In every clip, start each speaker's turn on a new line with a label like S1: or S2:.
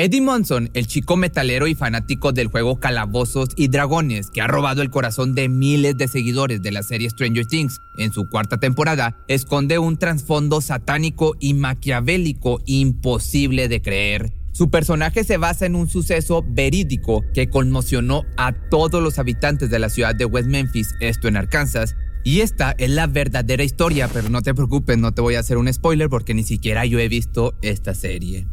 S1: Eddie Monson, el chico metalero y fanático del juego Calabozos y Dragones, que ha robado el corazón de miles de seguidores de la serie Stranger Things en su cuarta temporada, esconde un trasfondo satánico y maquiavélico imposible de creer. Su personaje se basa en un suceso verídico que conmocionó a todos los habitantes de la ciudad de West Memphis, esto en Arkansas, y esta es la verdadera historia, pero no te preocupes, no te voy a hacer un spoiler porque ni siquiera yo he visto esta serie.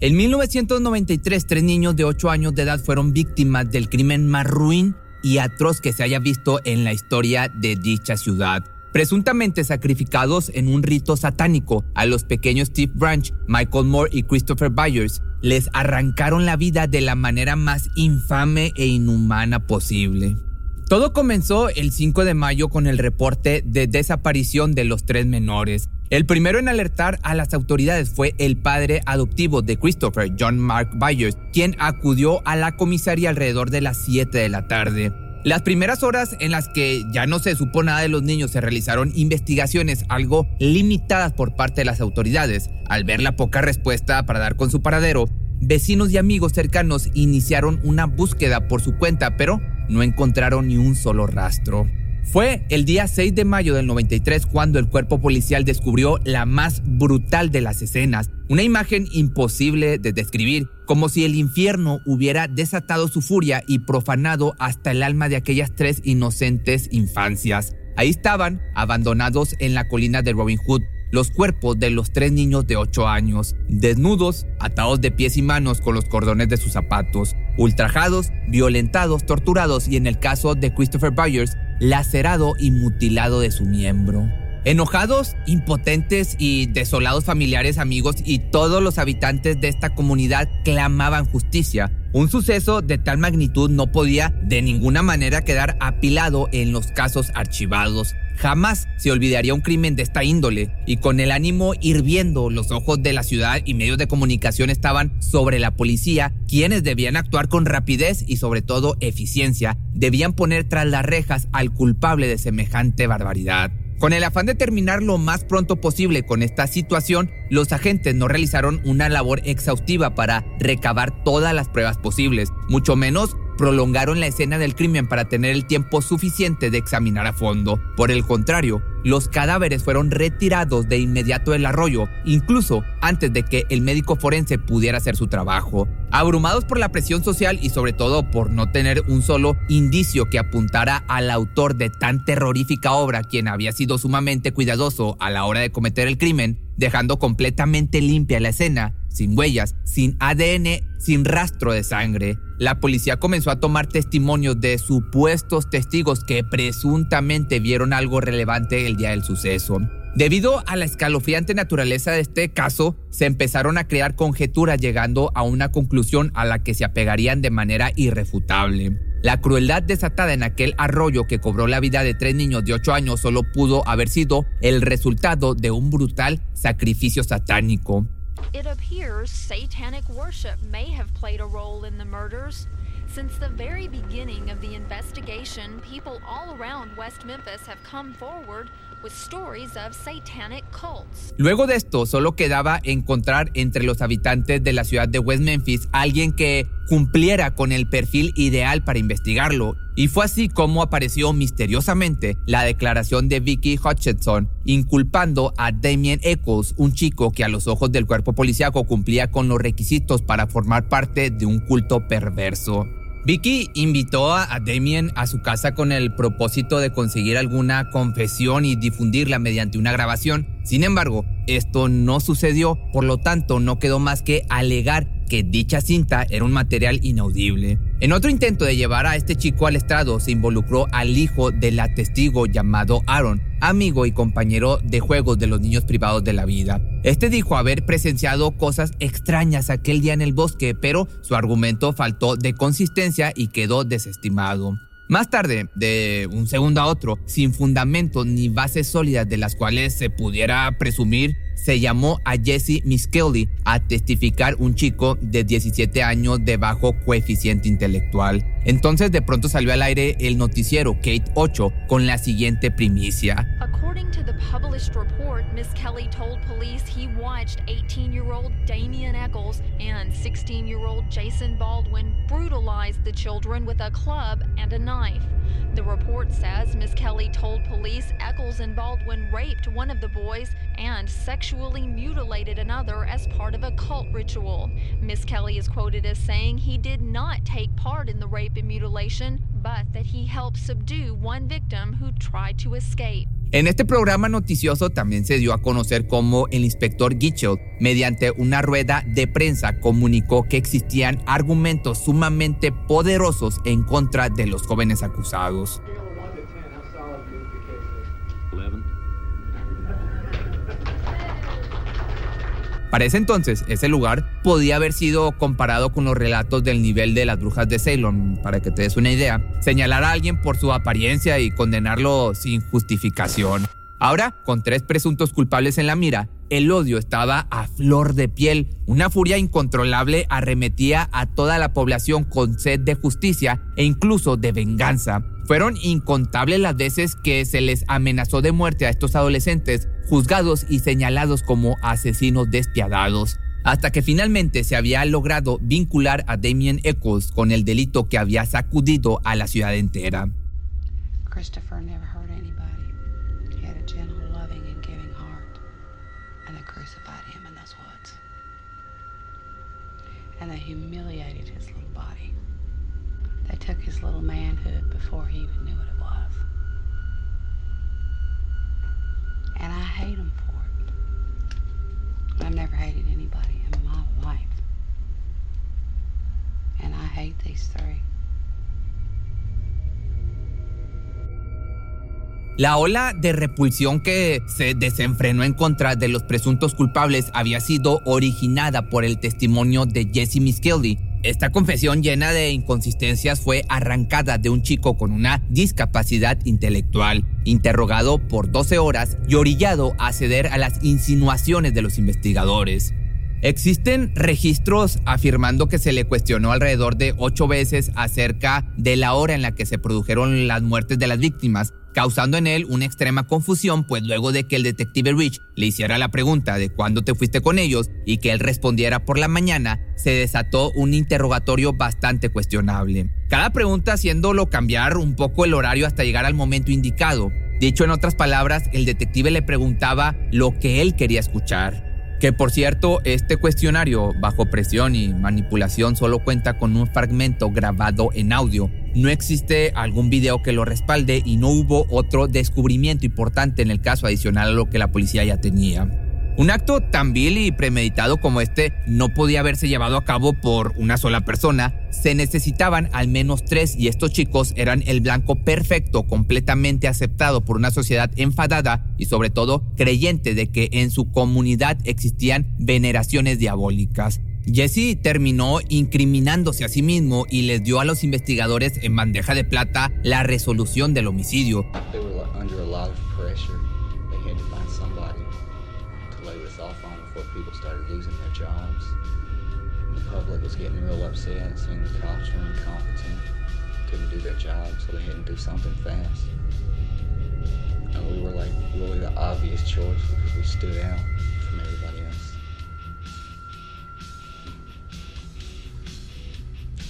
S1: En 1993, tres niños de 8 años de edad fueron víctimas del crimen más ruin y atroz que se haya visto en la historia de dicha ciudad. Presuntamente sacrificados en un rito satánico a los pequeños Steve Branch, Michael Moore y Christopher Byers, les arrancaron la vida de la manera más infame e inhumana posible. Todo comenzó el 5 de mayo con el reporte de desaparición de los tres menores. El primero en alertar a las autoridades fue el padre adoptivo de Christopher, John Mark Byers, quien acudió a la comisaría alrededor de las 7 de la tarde. Las primeras horas en las que ya no se supo nada de los niños se realizaron investigaciones algo limitadas por parte de las autoridades. Al ver la poca respuesta para dar con su paradero, vecinos y amigos cercanos iniciaron una búsqueda por su cuenta, pero no encontraron ni un solo rastro. Fue el día 6 de mayo del 93 cuando el cuerpo policial descubrió la más brutal de las escenas, una imagen imposible de describir, como si el infierno hubiera desatado su furia y profanado hasta el alma de aquellas tres inocentes infancias. Ahí estaban, abandonados en la colina de Robin Hood, los cuerpos de los tres niños de 8 años, desnudos, atados de pies y manos con los cordones de sus zapatos, ultrajados, violentados, torturados y en el caso de Christopher Byers, lacerado y mutilado de su miembro. Enojados, impotentes y desolados familiares, amigos y todos los habitantes de esta comunidad clamaban justicia. Un suceso de tal magnitud no podía de ninguna manera quedar apilado en los casos archivados. Jamás se olvidaría un crimen de esta índole y con el ánimo hirviendo, los ojos de la ciudad y medios de comunicación estaban sobre la policía, quienes debían actuar con rapidez y sobre todo eficiencia, debían poner tras las rejas al culpable de semejante barbaridad. Con el afán de terminar lo más pronto posible con esta situación, los agentes no realizaron una labor exhaustiva para recabar todas las pruebas posibles, mucho menos prolongaron la escena del crimen para tener el tiempo suficiente de examinar a fondo. Por el contrario, los cadáveres fueron retirados de inmediato del arroyo, incluso antes de que el médico forense pudiera hacer su trabajo. Abrumados por la presión social y sobre todo por no tener un solo indicio que apuntara al autor de tan terrorífica obra, quien había sido sumamente cuidadoso a la hora de cometer el crimen, dejando completamente limpia la escena, sin huellas, sin ADN, sin rastro de sangre. La policía comenzó a tomar testimonios de supuestos testigos que presuntamente vieron algo relevante el día del suceso. Debido a la escalofriante naturaleza de este caso, se empezaron a crear conjeturas llegando a una conclusión a la que se apegarían de manera irrefutable. La crueldad desatada en aquel arroyo que cobró la vida de tres niños de 8 años solo pudo haber sido el resultado de un brutal sacrificio satánico.
S2: West Memphis
S1: Luego de esto, solo quedaba encontrar entre los habitantes de la ciudad de West Memphis alguien que cumpliera con el perfil ideal para investigarlo. Y fue así como apareció misteriosamente la declaración de Vicky Hutchinson inculpando a Damien Eccles, un chico que a los ojos del cuerpo policíaco cumplía con los requisitos para formar parte de un culto perverso. Vicky invitó a Damien a su casa con el propósito de conseguir alguna confesión y difundirla mediante una grabación. Sin embargo, esto no sucedió, por lo tanto no quedó más que alegar que dicha cinta era un material inaudible. En otro intento de llevar a este chico al estrado se involucró al hijo de la testigo llamado Aaron, amigo y compañero de juegos de los niños privados de la vida. Este dijo haber presenciado cosas extrañas aquel día en el bosque, pero su argumento faltó de consistencia y quedó desestimado. Más tarde, de un segundo a otro, sin fundamentos ni bases sólidas de las cuales se pudiera presumir se llamó a Jesse Kelly a testificar un chico de 17 años de bajo coeficiente intelectual. Entonces de pronto salió al aire el noticiero Kate 8 con la siguiente primicia.
S2: According to the published report, Miss Kelly told police he watched 18-year-old Damian Eccles and 16-year-old Jason Baldwin brutalize the children with a club and a knife. The report says Miss Kelly told police Eccles and Baldwin raped one of the boys and sexually mutilated another as part of a cult ritual. Miss Kelly is quoted as saying he did not take part in the rape and mutilation, but that he helped subdue one victim who tried to escape.
S1: En este programa noticioso también se dio a conocer cómo el inspector Gitchell, mediante una rueda de prensa, comunicó que existían argumentos sumamente poderosos en contra de los jóvenes acusados. Para ese entonces, ese lugar podía haber sido comparado con los relatos del nivel de las brujas de Ceylon, para que te des una idea. Señalar a alguien por su apariencia y condenarlo sin justificación. Ahora, con tres presuntos culpables en la mira, el odio estaba a flor de piel. Una furia incontrolable arremetía a toda la población con sed de justicia e incluso de venganza. Fueron incontables las veces que se les amenazó de muerte a estos adolescentes, juzgados y señalados como asesinos despiadados, hasta que finalmente se había logrado vincular a Damien Eccles con el delito que había sacudido a la ciudad entera. Christopher never hurt anybody. He had a gentle, loving and giving heart. And they crucified him in those woods. And they humiliated body. They took his little manhood before he even knew what it was. And I hate him for it. I've never hated anybody in my life. And I hate these three. La ola de repulsión que se desenfrenó en contra de los presuntos culpables había sido originada por el testimonio de Jesse Miskelly, esta confesión llena de inconsistencias fue arrancada de un chico con una discapacidad intelectual, interrogado por 12 horas y orillado a ceder a las insinuaciones de los investigadores. Existen registros afirmando que se le cuestionó alrededor de ocho veces acerca de la hora en la que se produjeron las muertes de las víctimas, causando en él una extrema confusión, pues luego de que el detective Rich le hiciera la pregunta de cuándo te fuiste con ellos y que él respondiera por la mañana, se desató un interrogatorio bastante cuestionable. Cada pregunta haciéndolo cambiar un poco el horario hasta llegar al momento indicado. Dicho en otras palabras, el detective le preguntaba lo que él quería escuchar. Que por cierto, este cuestionario bajo presión y manipulación solo cuenta con un fragmento grabado en audio. No existe algún video que lo respalde y no hubo otro descubrimiento importante en el caso adicional a lo que la policía ya tenía. Un acto tan vil y premeditado como este no podía haberse llevado a cabo por una sola persona. Se necesitaban al menos tres y estos chicos eran el blanco perfecto, completamente aceptado por una sociedad enfadada y sobre todo creyente de que en su comunidad existían veneraciones diabólicas. Jesse terminó incriminándose a sí mismo y les dio a los investigadores en bandeja de plata la resolución del homicidio. before people started losing their jobs. The public was getting real upset, seemed culture incompetent, couldn't do their job, so they had to do something fast. And we were like really the obvious choice because we stood out from everybody else.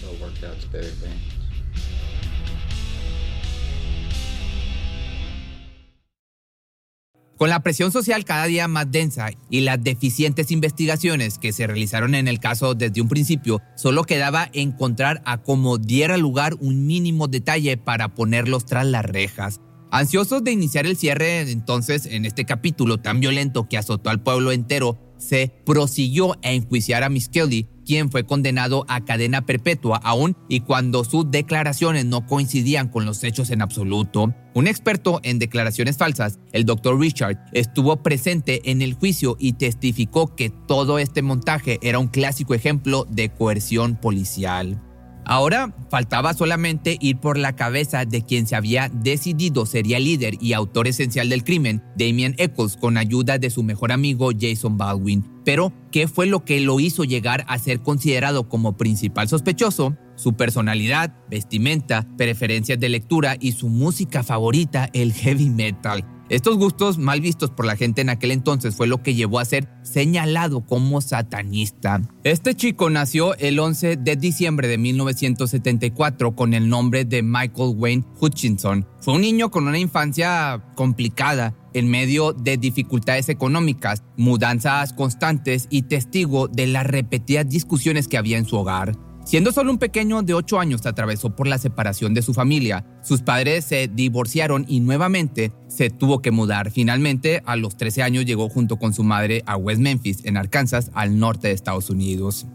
S3: So it worked out to be everything.
S1: Con la presión social cada día más densa y las deficientes investigaciones que se realizaron en el caso desde un principio, solo quedaba encontrar a como diera lugar un mínimo detalle para ponerlos tras las rejas. Ansiosos de iniciar el cierre, entonces, en este capítulo tan violento que azotó al pueblo entero, se prosiguió a enjuiciar a Miss Kelly, quien fue condenado a cadena perpetua aún y cuando sus declaraciones no coincidían con los hechos en absoluto. Un experto en declaraciones falsas, el Dr. Richard, estuvo presente en el juicio y testificó que todo este montaje era un clásico ejemplo de coerción policial. Ahora faltaba solamente ir por la cabeza de quien se había decidido sería líder y autor esencial del crimen, Damien Eccles, con ayuda de su mejor amigo Jason Baldwin. Pero, ¿qué fue lo que lo hizo llegar a ser considerado como principal sospechoso? Su personalidad, vestimenta, preferencias de lectura y su música favorita, el heavy metal. Estos gustos mal vistos por la gente en aquel entonces fue lo que llevó a ser señalado como satanista. Este chico nació el 11 de diciembre de 1974 con el nombre de Michael Wayne Hutchinson. Fue un niño con una infancia complicada en medio de dificultades económicas, mudanzas constantes y testigo de las repetidas discusiones que había en su hogar. Siendo solo un pequeño de 8 años, atravesó por la separación de su familia. Sus padres se divorciaron y nuevamente se tuvo que mudar. Finalmente, a los 13 años llegó junto con su madre a West Memphis, en Arkansas, al norte de Estados Unidos.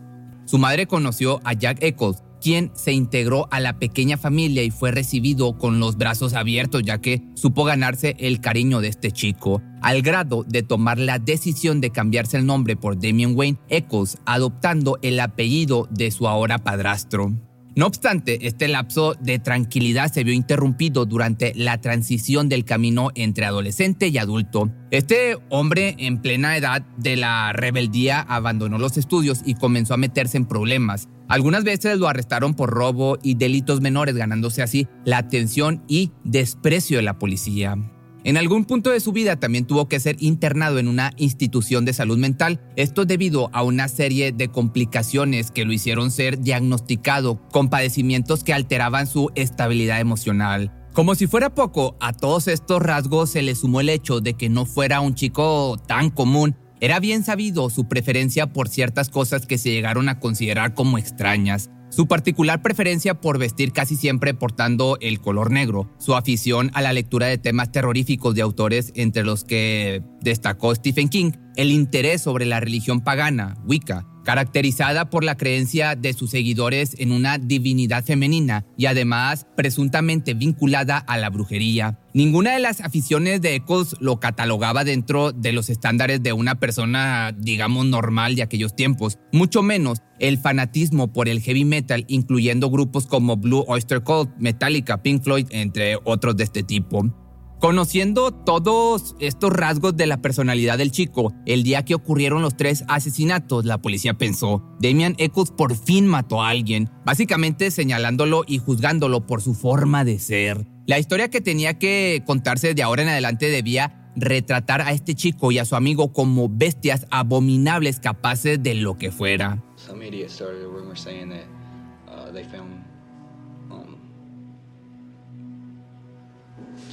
S1: Su madre conoció a Jack Eccles, quien se integró a la pequeña familia y fue recibido con los brazos abiertos ya que supo ganarse el cariño de este chico, al grado de tomar la decisión de cambiarse el nombre por Damien Wayne Eccles, adoptando el apellido de su ahora padrastro. No obstante, este lapso de tranquilidad se vio interrumpido durante la transición del camino entre adolescente y adulto. Este hombre en plena edad de la rebeldía abandonó los estudios y comenzó a meterse en problemas. Algunas veces lo arrestaron por robo y delitos menores, ganándose así la atención y desprecio de la policía. En algún punto de su vida también tuvo que ser internado en una institución de salud mental, esto debido a una serie de complicaciones que lo hicieron ser diagnosticado con padecimientos que alteraban su estabilidad emocional. Como si fuera poco, a todos estos rasgos se le sumó el hecho de que no fuera un chico tan común era bien sabido su preferencia por ciertas cosas que se llegaron a considerar como extrañas. Su particular preferencia por vestir casi siempre portando el color negro, su afición a la lectura de temas terroríficos de autores entre los que destacó Stephen King, el interés sobre la religión pagana, Wicca, caracterizada por la creencia de sus seguidores en una divinidad femenina y además presuntamente vinculada a la brujería. Ninguna de las aficiones de Eccles lo catalogaba dentro de los estándares de una persona, digamos, normal de aquellos tiempos, mucho menos el fanatismo por el heavy metal, incluyendo grupos como Blue Oyster Cult, Metallica, Pink Floyd, entre otros de este tipo. Conociendo todos estos rasgos de la personalidad del chico, el día que ocurrieron los tres asesinatos, la policía pensó, Damian Eccles por fin mató a alguien, básicamente señalándolo y juzgándolo por su forma de ser. La historia que tenía que contarse de ahora en adelante debía retratar a este chico y a su amigo como bestias abominables capaces de lo que fuera.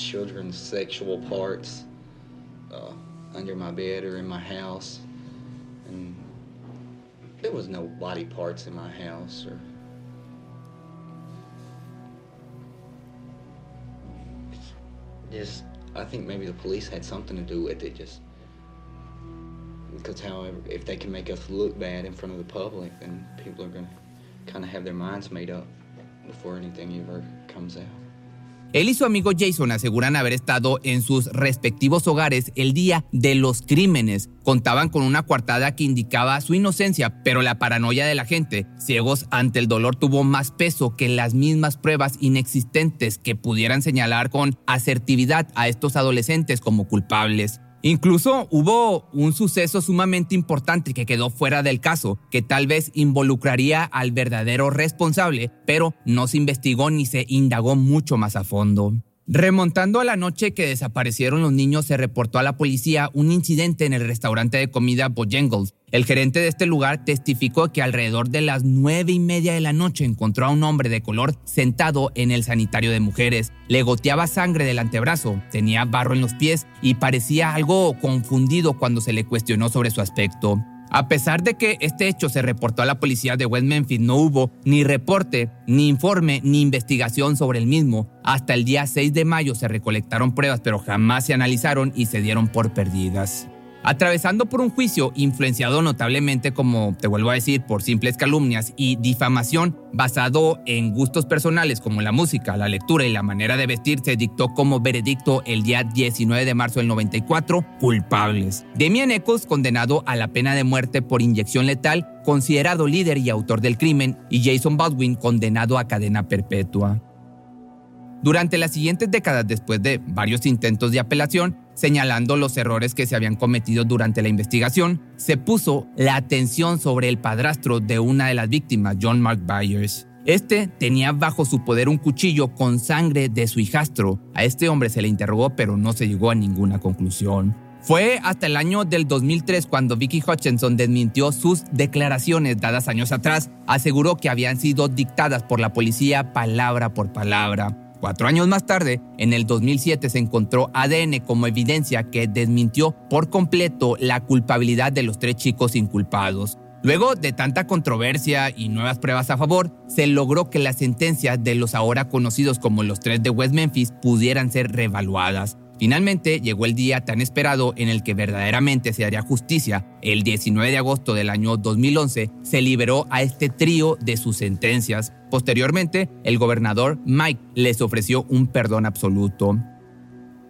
S3: Children's sexual parts uh, under my bed or in my house. And there was no body parts in my house or just I think maybe the police had something to do with it just because however if they can make us look bad in front of the public then people are going to kind of have their minds made up before anything ever comes out.
S1: Él y su amigo Jason aseguran haber estado en sus respectivos hogares el día de los crímenes. Contaban con una coartada que indicaba su inocencia, pero la paranoia de la gente, ciegos ante el dolor, tuvo más peso que las mismas pruebas inexistentes que pudieran señalar con asertividad a estos adolescentes como culpables. Incluso hubo un suceso sumamente importante que quedó fuera del caso, que tal vez involucraría al verdadero responsable, pero no se investigó ni se indagó mucho más a fondo. Remontando a la noche que desaparecieron los niños, se reportó a la policía un incidente en el restaurante de comida Bojangles. El gerente de este lugar testificó que alrededor de las nueve y media de la noche encontró a un hombre de color sentado en el sanitario de mujeres. Le goteaba sangre del antebrazo, tenía barro en los pies y parecía algo confundido cuando se le cuestionó sobre su aspecto. A pesar de que este hecho se reportó a la policía de West Memphis, no hubo ni reporte, ni informe, ni investigación sobre el mismo. Hasta el día 6 de mayo se recolectaron pruebas, pero jamás se analizaron y se dieron por perdidas atravesando por un juicio influenciado notablemente, como te vuelvo a decir, por simples calumnias y difamación basado en gustos personales como la música, la lectura y la manera de vestir, se dictó como veredicto el día 19 de marzo del 94, culpables. Demian Eccles, condenado a la pena de muerte por inyección letal, considerado líder y autor del crimen, y Jason Baldwin, condenado a cadena perpetua. Durante las siguientes décadas, después de varios intentos de apelación, señalando los errores que se habían cometido durante la investigación, se puso la atención sobre el padrastro de una de las víctimas, John Mark Byers. Este tenía bajo su poder un cuchillo con sangre de su hijastro. A este hombre se le interrogó, pero no se llegó a ninguna conclusión. Fue hasta el año del 2003 cuando Vicky Hutchinson desmintió sus declaraciones dadas años atrás. Aseguró que habían sido dictadas por la policía palabra por palabra. Cuatro años más tarde, en el 2007, se encontró ADN como evidencia que desmintió por completo la culpabilidad de los tres chicos inculpados. Luego de tanta controversia y nuevas pruebas a favor, se logró que las sentencias de los ahora conocidos como los tres de West Memphis pudieran ser revaluadas. Finalmente llegó el día tan esperado en el que verdaderamente se haría justicia. El 19 de agosto del año 2011 se liberó a este trío de sus sentencias. Posteriormente, el gobernador Mike les ofreció un perdón absoluto.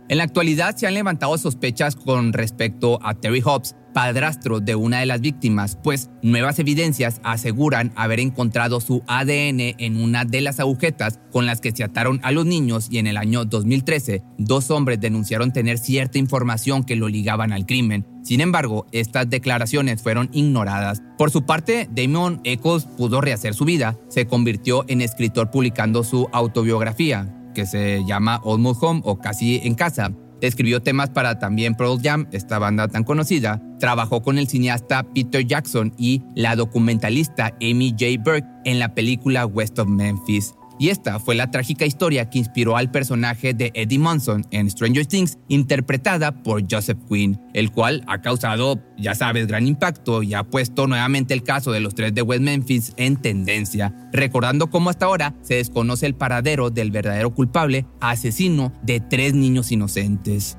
S1: En la actualidad se han levantado sospechas con respecto a Terry Hobbs, padrastro de una de las víctimas, pues nuevas evidencias aseguran haber encontrado su ADN en una de las agujetas con las que se ataron a los niños y en el año 2013 dos hombres denunciaron tener cierta información que lo ligaban al crimen. Sin embargo, estas declaraciones fueron ignoradas. Por su parte, Damon Eccles pudo rehacer su vida, se convirtió en escritor publicando su autobiografía, que se llama Almost Home o Casi en Casa, Escribió temas para también Pearl Jam, esta banda tan conocida. Trabajó con el cineasta Peter Jackson y la documentalista Amy J. Burke en la película West of Memphis. Y esta fue la trágica historia que inspiró al personaje de Eddie Munson en Stranger Things, interpretada por Joseph Quinn, el cual ha causado, ya sabes, gran impacto y ha puesto nuevamente el caso de los tres de West Memphis en tendencia, recordando cómo hasta ahora se desconoce el paradero del verdadero culpable, asesino de tres niños inocentes.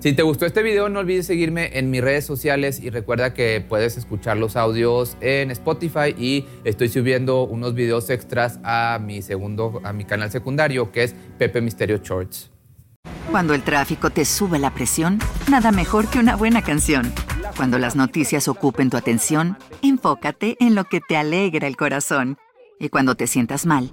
S1: Si te gustó este video, no olvides seguirme en mis redes sociales y recuerda que puedes escuchar los audios en Spotify y estoy subiendo unos videos extras a mi segundo, a mi canal secundario que es Pepe Misterio Shorts.
S4: Cuando el tráfico te sube la presión, nada mejor que una buena canción. Cuando las noticias ocupen tu atención, enfócate en lo que te alegra el corazón. Y cuando te sientas mal,